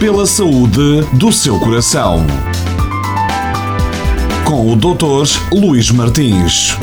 pela saúde do seu coração. Com o Dr. Luís Martins.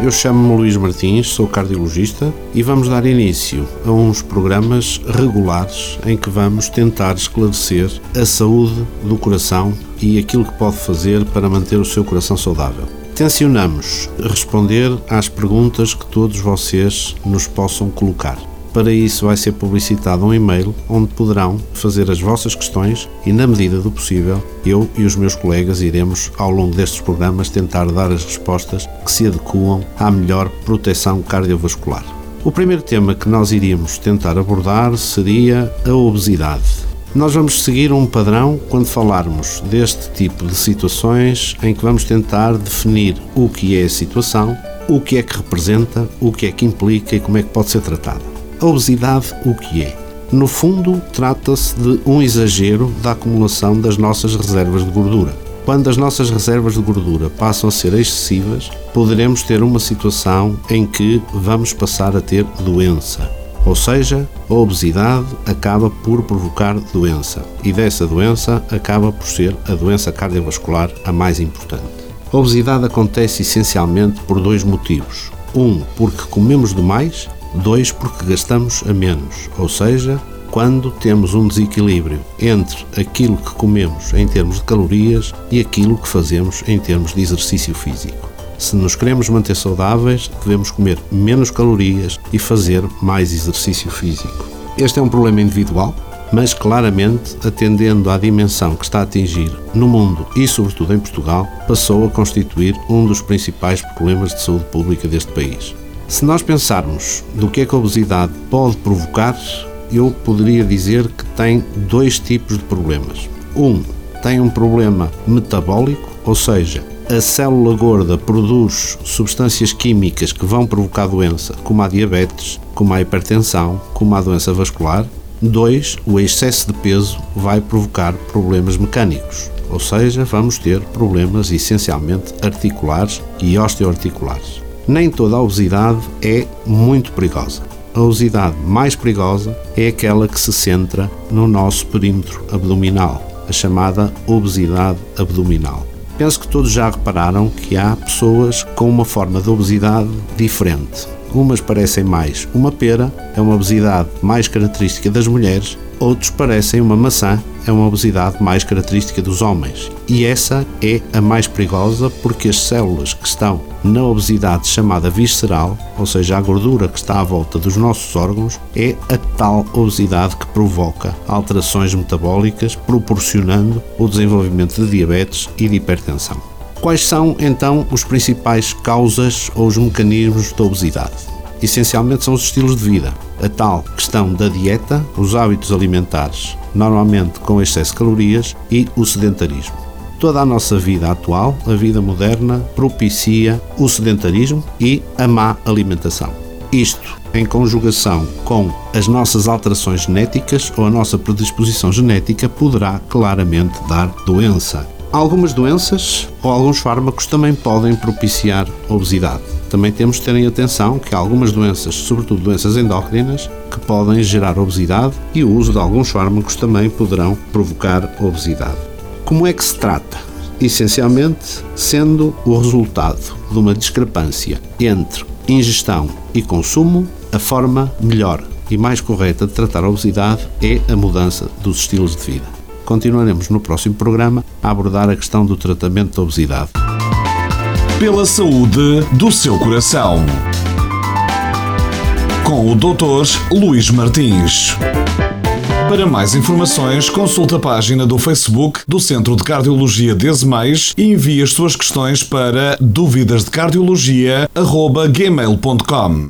Eu chamo-me Luís Martins, sou cardiologista e vamos dar início a uns programas regulares em que vamos tentar esclarecer a saúde do coração e aquilo que pode fazer para manter o seu coração saudável. Tencionamos responder às perguntas que todos vocês nos possam colocar. Para isso, vai ser publicitado um e-mail onde poderão fazer as vossas questões e, na medida do possível, eu e os meus colegas iremos, ao longo destes programas, tentar dar as respostas que se adequam à melhor proteção cardiovascular. O primeiro tema que nós iríamos tentar abordar seria a obesidade. Nós vamos seguir um padrão quando falarmos deste tipo de situações em que vamos tentar definir o que é a situação, o que é que representa, o que é que implica e como é que pode ser tratada. A obesidade, o que é? No fundo, trata-se de um exagero da acumulação das nossas reservas de gordura. Quando as nossas reservas de gordura passam a ser excessivas, poderemos ter uma situação em que vamos passar a ter doença. Ou seja, a obesidade acaba por provocar doença e dessa doença acaba por ser a doença cardiovascular a mais importante. A obesidade acontece essencialmente por dois motivos. Um, porque comemos demais 2 porque gastamos a menos, ou seja, quando temos um desequilíbrio entre aquilo que comemos em termos de calorias e aquilo que fazemos em termos de exercício físico. Se nos queremos manter saudáveis, devemos comer menos calorias e fazer mais exercício físico. Este é um problema individual, mas claramente, atendendo à dimensão que está a atingir no mundo e, sobretudo, em Portugal, passou a constituir um dos principais problemas de saúde pública deste país. Se nós pensarmos do que é que a obesidade pode provocar, eu poderia dizer que tem dois tipos de problemas. Um, tem um problema metabólico, ou seja, a célula gorda produz substâncias químicas que vão provocar doença, como a diabetes, como a hipertensão, como a doença vascular. Dois, o excesso de peso vai provocar problemas mecânicos, ou seja, vamos ter problemas essencialmente articulares e osteoarticulares nem toda a obesidade é muito perigosa. A obesidade mais perigosa é aquela que se centra no nosso perímetro abdominal, a chamada obesidade abdominal. Penso que todos já repararam que há pessoas com uma forma de obesidade diferente. Umas parecem mais uma pera, é uma obesidade mais característica das mulheres, outros parecem uma maçã, é uma obesidade mais característica dos homens. E essa é a mais perigosa porque as células que estão na obesidade chamada visceral, ou seja, a gordura que está à volta dos nossos órgãos, é a tal obesidade que provoca alterações metabólicas, proporcionando o desenvolvimento de diabetes e de hipertensão. Quais são então os principais causas ou os mecanismos da obesidade? Essencialmente são os estilos de vida, a tal questão da dieta, os hábitos alimentares, normalmente com excesso de calorias, e o sedentarismo. Toda a nossa vida atual, a vida moderna, propicia o sedentarismo e a má alimentação. Isto, em conjugação com as nossas alterações genéticas ou a nossa predisposição genética, poderá claramente dar doença. Algumas doenças ou alguns fármacos também podem propiciar obesidade. Também temos de terem atenção que há algumas doenças, sobretudo doenças endócrinas, que podem gerar obesidade e o uso de alguns fármacos também poderão provocar obesidade. Como é que se trata? Essencialmente, sendo o resultado de uma discrepância entre ingestão e consumo, a forma melhor e mais correta de tratar a obesidade é a mudança dos estilos de vida continuaremos no próximo programa a abordar a questão do tratamento da obesidade. Pela saúde do seu coração. Com o Dr. Luís Martins. Para mais informações, consulte a página do Facebook do Centro de Cardiologia Desemais e envie as suas questões para dúvidasdecardiologia.gmail.com